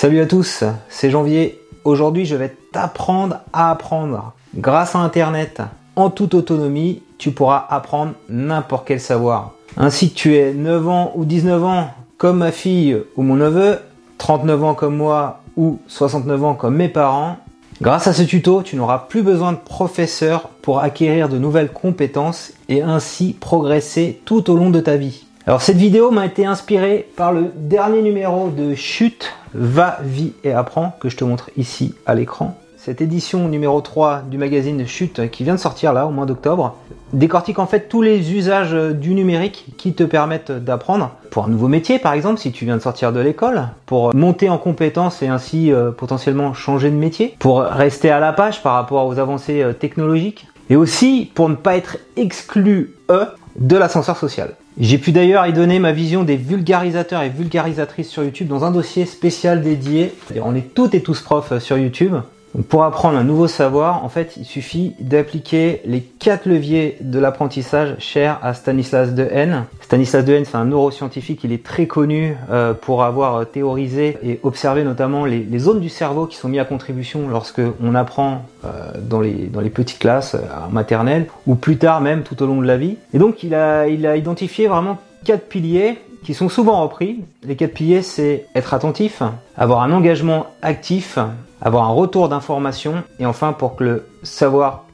Salut à tous, c'est Janvier. Aujourd'hui, je vais t'apprendre à apprendre. Grâce à Internet, en toute autonomie, tu pourras apprendre n'importe quel savoir. Ainsi que tu es 9 ans ou 19 ans, comme ma fille ou mon neveu, 39 ans comme moi ou 69 ans comme mes parents, grâce à ce tuto, tu n'auras plus besoin de professeur pour acquérir de nouvelles compétences et ainsi progresser tout au long de ta vie. Alors cette vidéo m'a été inspirée par le dernier numéro de Chute, Va, Vie et Apprends que je te montre ici à l'écran. Cette édition numéro 3 du magazine Chute qui vient de sortir là au mois d'octobre décortique en fait tous les usages du numérique qui te permettent d'apprendre pour un nouveau métier par exemple si tu viens de sortir de l'école, pour monter en compétences et ainsi euh, potentiellement changer de métier, pour rester à la page par rapport aux avancées euh, technologiques et aussi pour ne pas être exclu eux de l'ascenseur social. J'ai pu d'ailleurs y donner ma vision des vulgarisateurs et vulgarisatrices sur YouTube dans un dossier spécial dédié. On est toutes et tous profs sur YouTube pour apprendre un nouveau savoir, en fait, il suffit d'appliquer les quatre leviers de l'apprentissage chers à Stanislas Dehaene. Stanislas Dehaene, c'est un neuroscientifique, il est très connu euh, pour avoir théorisé et observé notamment les, zones du cerveau qui sont mises à contribution lorsque on apprend euh, dans, les, petites classes euh, maternelles ou plus tard même tout au long de la vie. Et donc il a identifié vraiment quatre piliers qui sont souvent repris. Les quatre piliers, c'est être attentif, avoir un engagement actif, avoir un retour d'information et enfin pour que le savoir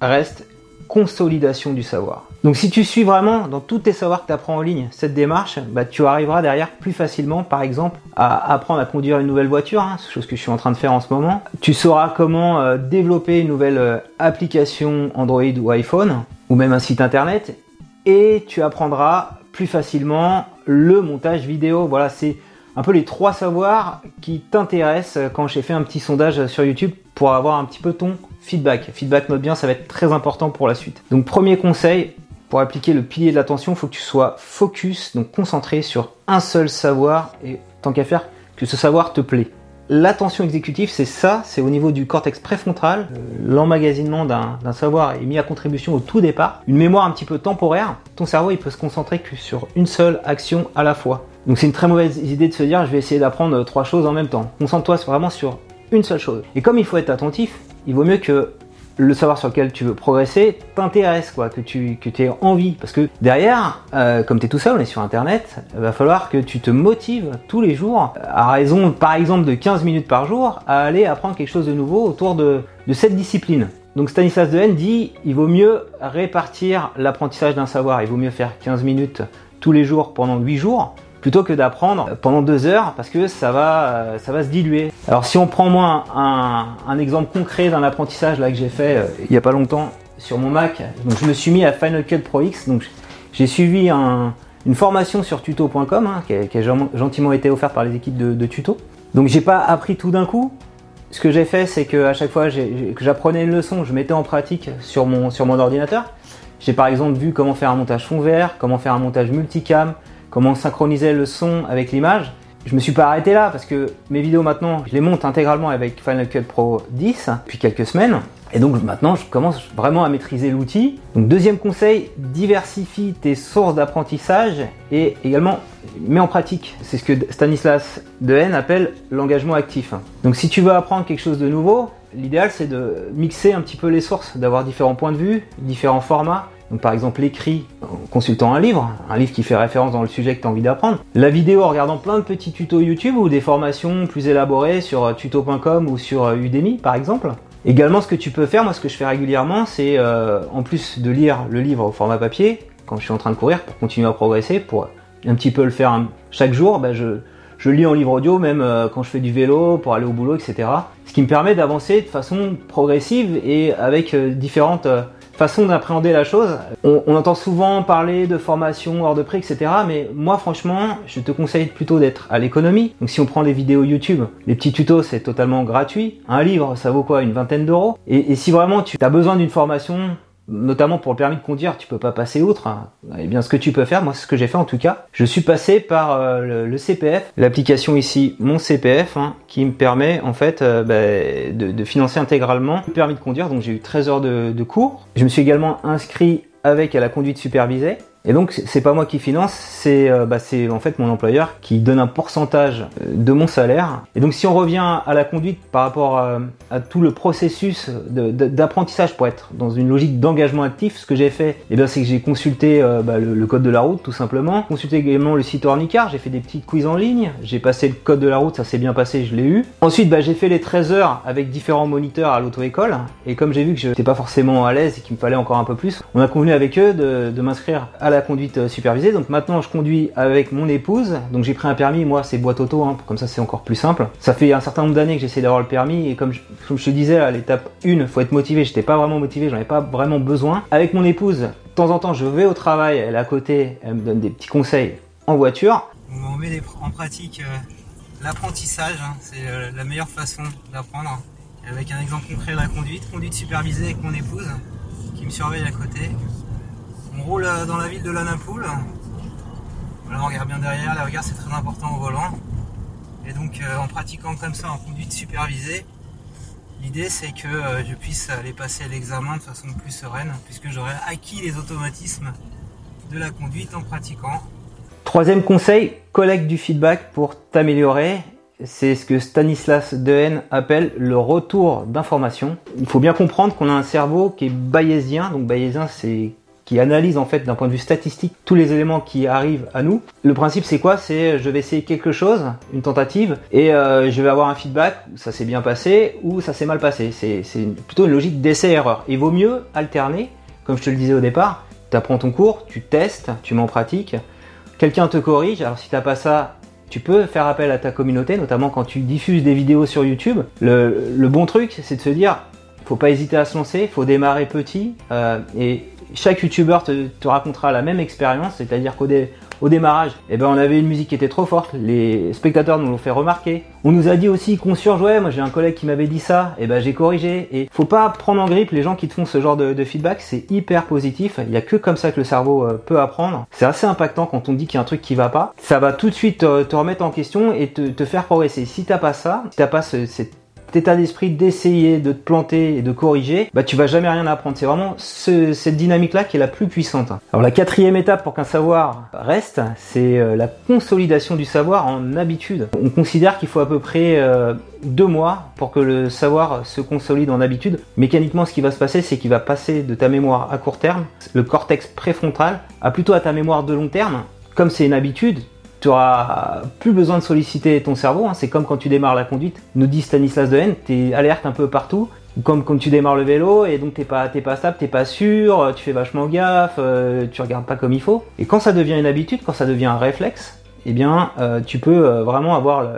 reste, consolidation du savoir. Donc si tu suis vraiment dans tous tes savoirs que tu apprends en ligne cette démarche, bah, tu arriveras derrière plus facilement par exemple à apprendre à conduire une nouvelle voiture, hein, chose que je suis en train de faire en ce moment. Tu sauras comment euh, développer une nouvelle euh, application Android ou iPhone ou même un site internet et tu apprendras plus facilement le montage vidéo. Voilà, c'est un peu les trois savoirs qui t'intéressent quand j'ai fait un petit sondage sur YouTube pour avoir un petit peu ton feedback. Feedback note bien, ça va être très important pour la suite. Donc premier conseil, pour appliquer le pilier de l'attention, il faut que tu sois focus, donc concentré sur un seul savoir et tant qu'à faire, que ce savoir te plaît. L'attention exécutive, c'est ça, c'est au niveau du cortex préfrontal. L'emmagasinement d'un savoir est mis à contribution au tout départ. Une mémoire un petit peu temporaire. Ton cerveau, il peut se concentrer que sur une seule action à la fois. Donc c'est une très mauvaise idée de se dire, je vais essayer d'apprendre trois choses en même temps. Concentre-toi vraiment sur une seule chose. Et comme il faut être attentif, il vaut mieux que le savoir sur lequel tu veux progresser t'intéresse, quoi, que tu que aies envie. Parce que derrière, euh, comme tu es tout seul, on est sur Internet, il va falloir que tu te motives tous les jours, à raison par exemple de 15 minutes par jour, à aller apprendre quelque chose de nouveau autour de, de cette discipline. Donc Stanislas Dehaene dit, il vaut mieux répartir l'apprentissage d'un savoir, il vaut mieux faire 15 minutes tous les jours pendant 8 jours, plutôt que d'apprendre pendant deux heures parce que ça va, euh, ça va se diluer. Alors si on prend moi un, exemple concret d'un apprentissage là que j'ai fait euh, il n'y a pas longtemps sur mon Mac, donc je me suis mis à Final Cut Pro X, donc j'ai suivi une formation sur tuto.com hein, qui, a, gentiment été offerte par les équipes de, de tuto. Donc j'ai pas appris tout d'un coup. Ce que j'ai fait, c'est que à chaque fois que j'apprenais une leçon, je mettais en pratique sur mon, sur mon ordinateur. J'ai par exemple vu comment faire un montage fond vert, comment faire un montage multicam, comment synchroniser le son avec l'image. Je me suis pas arrêté là parce que mes vidéos maintenant, je les monte intégralement avec Final Cut Pro 10 depuis quelques semaines. Et donc maintenant, je commence vraiment à maîtriser l'outil. Donc deuxième conseil, diversifie tes sources d'apprentissage et également mets en pratique. C'est ce que Stanislas Dehaene appelle l'engagement actif. Donc si tu veux apprendre quelque chose de nouveau, l'idéal c'est de mixer un petit peu les sources, d'avoir différents points de vue, différents formats donc par exemple l'écrit en consultant un livre, un livre qui fait référence dans le sujet que tu as envie d'apprendre. La vidéo en regardant plein de petits tutos YouTube ou des formations plus élaborées sur euh, tuto.com ou sur euh, Udemy par exemple. Également ce que tu peux faire, moi ce que je fais régulièrement, c'est euh, en plus de lire le livre au format papier, quand je suis en train de courir pour continuer à progresser, pour un petit peu le faire chaque jour, bah, je, je lis en livre audio même quand je fais du vélo, pour aller au boulot, etc. Ce qui me permet d'avancer de façon progressive et avec différentes façon d'appréhender la chose. On, entend souvent parler de formation hors de prix, etc. Mais moi, franchement, je te conseille plutôt d'être à l'économie. Donc, si on prend des vidéos YouTube, les petits tutos, c'est totalement gratuit. Un livre, ça vaut quoi? Une vingtaine d'euros? Et, et si vraiment tu as besoin d'une formation notamment pour le permis de conduire, tu peux pas passer outre. Et eh bien, ce que tu peux faire, moi, c'est ce que j'ai fait en tout cas. Je suis passé par euh, le, CPF, l'application ici, mon CPF, hein, qui me permet en fait euh, bah, de, financer intégralement le permis de conduire. Donc, j'ai eu 13 heures de, de cours. Je me suis également inscrit avec à la conduite supervisée. Et donc c'est pas moi qui finance, c'est euh, bah, c'est en fait mon employeur qui donne un pourcentage euh, de mon salaire. Et donc si on revient à la conduite par rapport à, tout le processus d'apprentissage pour être dans une logique d'engagement actif, ce que j'ai fait, eh c'est que j'ai consulté euh, bah, le, code de la route tout simplement, consulté également le site Ornicar, j'ai fait des petites quiz en ligne, j'ai passé le code de la route, ça s'est bien passé, je l'ai eu. Ensuite bah, j'ai fait les 13 heures avec différents moniteurs à l'auto-école et comme j'ai vu que je n'étais pas forcément à l'aise et qu'il me fallait encore un peu plus, on a convenu avec eux de, de m'inscrire à la conduite euh, supervisée. Donc maintenant, je conduis avec mon épouse. Donc j'ai pris un permis. Moi, c'est boîte auto. Hein, comme ça, c'est encore plus simple. Ça fait un certain nombre d'années que j'essaie d'avoir le permis. Et comme je, te disais, à l'étape 1, faut être motivé. J'étais pas vraiment motivé. J'en ai pas vraiment besoin. Avec mon épouse, de temps en temps, je vais au travail. Elle est à côté. Elle me donne des petits conseils en voiture. On met en pratique euh, l'apprentissage. Hein. c'est euh, la meilleure façon d'apprendre. Avec un exemple concret, la conduite. Conduite supervisée avec mon épouse qui me surveille à côté. On roule euh, dans la ville de Lanapoul. Voilà, on regarde bien derrière, la regard c'est très important au volant. Et donc euh, en pratiquant comme ça en conduite supervisée, l'idée c'est que euh, je puisse aller passer l'examen de façon plus sereine, puisque j'aurai acquis les automatismes de la conduite en pratiquant. Troisième conseil, collecte du feedback pour t'améliorer. C'est ce que Stanislas Dehaene appelle le retour d'information. Il faut bien comprendre qu'on a un cerveau qui est bayésien. Donc bayésien, c'est qui analyse en fait d'un point de vue statistique tous les éléments qui arrivent à nous. Le principe c'est quoi? C'est je vais essayer quelque chose, une tentative, et euh, je vais avoir un feedback, ça s'est bien passé ou ça s'est mal passé. C'est plutôt une logique d'essai-erreur. Il vaut mieux alterner, comme je te le disais au départ, tu apprends ton cours, tu testes, tu mets en pratique, quelqu'un te corrige, alors si t'as pas ça, tu peux faire appel à ta communauté, notamment quand tu diffuses des vidéos sur YouTube. Le, le bon truc, c'est de se dire, faut pas hésiter à se lancer, faut démarrer petit, euh, et chaque youtubeur te, racontera la même expérience, c'est-à-dire qu'au au démarrage, eh ben, on avait une musique qui était trop forte, les spectateurs nous l'ont fait remarquer. On nous a dit aussi qu'on surjouait, moi j'ai un collègue qui m'avait dit ça, eh ben j'ai corrigé. Et faut pas prendre en grippe les gens qui te font ce genre de, feedback, c'est hyper positif, il y a que comme ça que le cerveau euh, peut apprendre. C'est assez impactant quand on dit qu'il y a un truc qui va pas. Ça va tout de suite te, remettre en question et te, faire progresser. Si t'as pas ça, si t'as pas cette état d'esprit d'essayer, de te planter et de corriger, bah tu vas jamais rien apprendre. C'est vraiment cette dynamique-là qui est la plus puissante. Alors la quatrième étape pour qu'un savoir reste, c'est euh, la consolidation du savoir en habitude. On considère qu'il faut à peu près euh, deux mois pour que le savoir se consolide en habitude. Mécaniquement, ce qui va se passer, c'est qu'il va passer de ta mémoire à court terme, le cortex préfrontal, à plutôt à ta mémoire de long terme. Comme c'est une habitude, tu auras plus besoin de solliciter ton cerveau. Hein. C'est comme quand tu démarres la conduite. Nous dit Stanislas Dehaene, tu es alerte un peu partout. Comme quand tu démarres le vélo et donc t'es pas pas stable, t'es pas sûr, tu fais vachement gaffe, euh, tu regardes pas comme il faut. Et quand ça devient une habitude, quand ça devient un réflexe, eh bien, euh, tu peux euh, vraiment avoir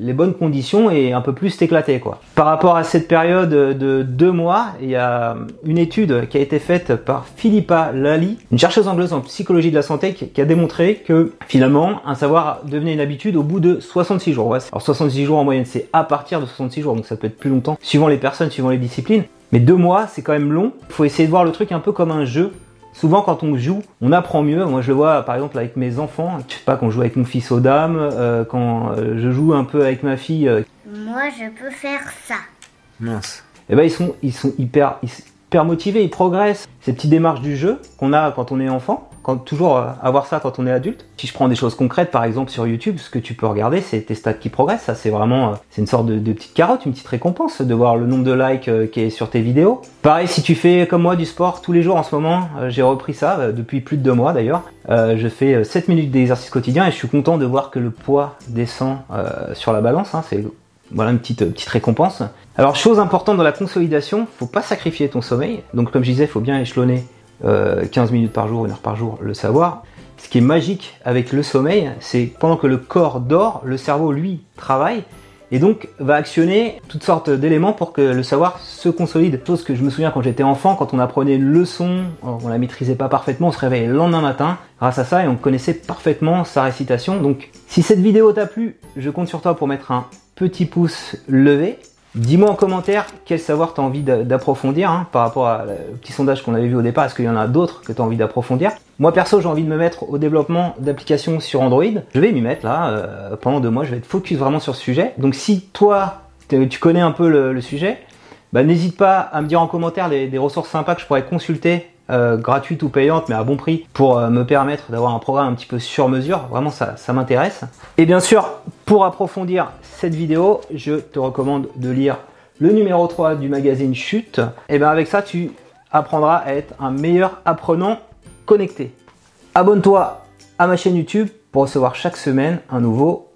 les bonnes conditions et un peu plus t'éclater, quoi. Par rapport à cette période de deux mois, il y a une étude qui a été faite par Philippa Lally, une chercheuse anglaise en psychologie de la santé, qui, a démontré que finalement, un savoir devenait une habitude au bout de 66 jours. Alors 66 jours en moyenne, c'est à partir de 66 jours, donc ça peut être plus longtemps, suivant les personnes, suivant les disciplines. Mais deux mois, c'est quand même long. Il faut essayer de voir le truc un peu comme un jeu souvent quand on joue, on apprend mieux. Moi, je le vois par exemple avec mes enfants. Je sais pas quand je joue avec mon fils aux dames, euh, quand euh, je joue un peu avec ma fille. Euh. Moi, je peux faire ça. Mince. Eh ben ils sont ils sont hyper hyper motivés, ils progressent. Ces petites démarches du jeu qu'on a quand on est enfant, toujours euh, avoir ça quand on est adulte. Si je prends des choses concrètes, par exemple sur YouTube, ce que tu peux regarder, c'est tes stats qui progressent. Ça, c'est vraiment, euh, c'est une sorte de, petite carotte, une petite récompense de voir le nombre de likes euh, qui est sur tes vidéos. Pareil, si tu fais comme moi du sport tous les jours en ce moment, j'ai repris ça depuis plus de deux mois d'ailleurs. je fais 7 minutes d'exercice quotidien et je suis content de voir que le poids descend sur la balance. Hein. c'est voilà une petite, petite récompense. Alors chose importante dans la consolidation, faut pas sacrifier ton sommeil. Donc comme je disais, faut bien échelonner 15 euh, minutes par jour, une heure par jour, le savoir. Ce qui est magique avec le sommeil, c'est pendant que le corps dort, le cerveau lui travaille et donc va actionner toutes sortes d'éléments pour que le savoir se consolide. Chose que je me souviens quand j'étais enfant, quand on apprenait une leçon, on la maîtrisait pas parfaitement, on se réveillait le lendemain matin grâce à ça et on connaissait parfaitement sa récitation. Donc si cette vidéo t'a plu, je compte sur toi pour mettre un petit pouce levé Dis-moi en commentaire quel savoir tu as envie d'approfondir hein, par rapport au petit sondage qu'on avait vu au départ. Est-ce qu'il y en a d'autres que tu envie d'approfondir? Moi perso, j'ai envie de me mettre au développement d'applications sur Android. Je vais m'y mettre là. Euh, pendant deux mois, je vais être focus vraiment sur ce sujet. Donc si toi, tu connais un peu le, sujet, bah, n'hésite pas à me dire en commentaire des, ressources sympas que je pourrais consulter euh, gratuite ou payante, mais à bon prix, pour euh, me permettre d'avoir un programme un petit peu sur mesure. Vraiment, ça, ça m'intéresse. Et bien sûr, pour approfondir cette vidéo, je te recommande de lire le numéro 3 du magazine Chute. Et bien avec ça, tu apprendras à être un meilleur apprenant connecté. Abonne-toi à ma chaîne YouTube pour recevoir chaque semaine un nouveau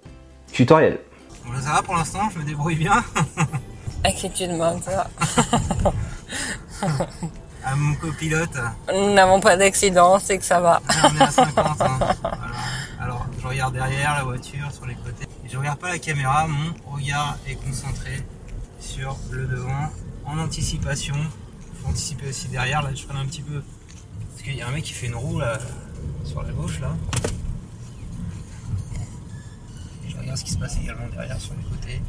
tutoriel. Bon, ça va pour l'instant, je me débrouille bien. Tu demandes ça À mon copilote, Nous n'avons pas d'accident, c'est que ça va. on est à 50. hein. Voilà. Alors, je regarde derrière la voiture, sur les côtés. Et je regarde pas la caméra, mon regard est concentré sur le devant, en anticipation. Faut anticiper aussi derrière, là je freine un petit peu. Parce qu'il y a un mec qui fait une roue là, sur la gauche là. Je regarde ce qui se passe également derrière sur les côtés.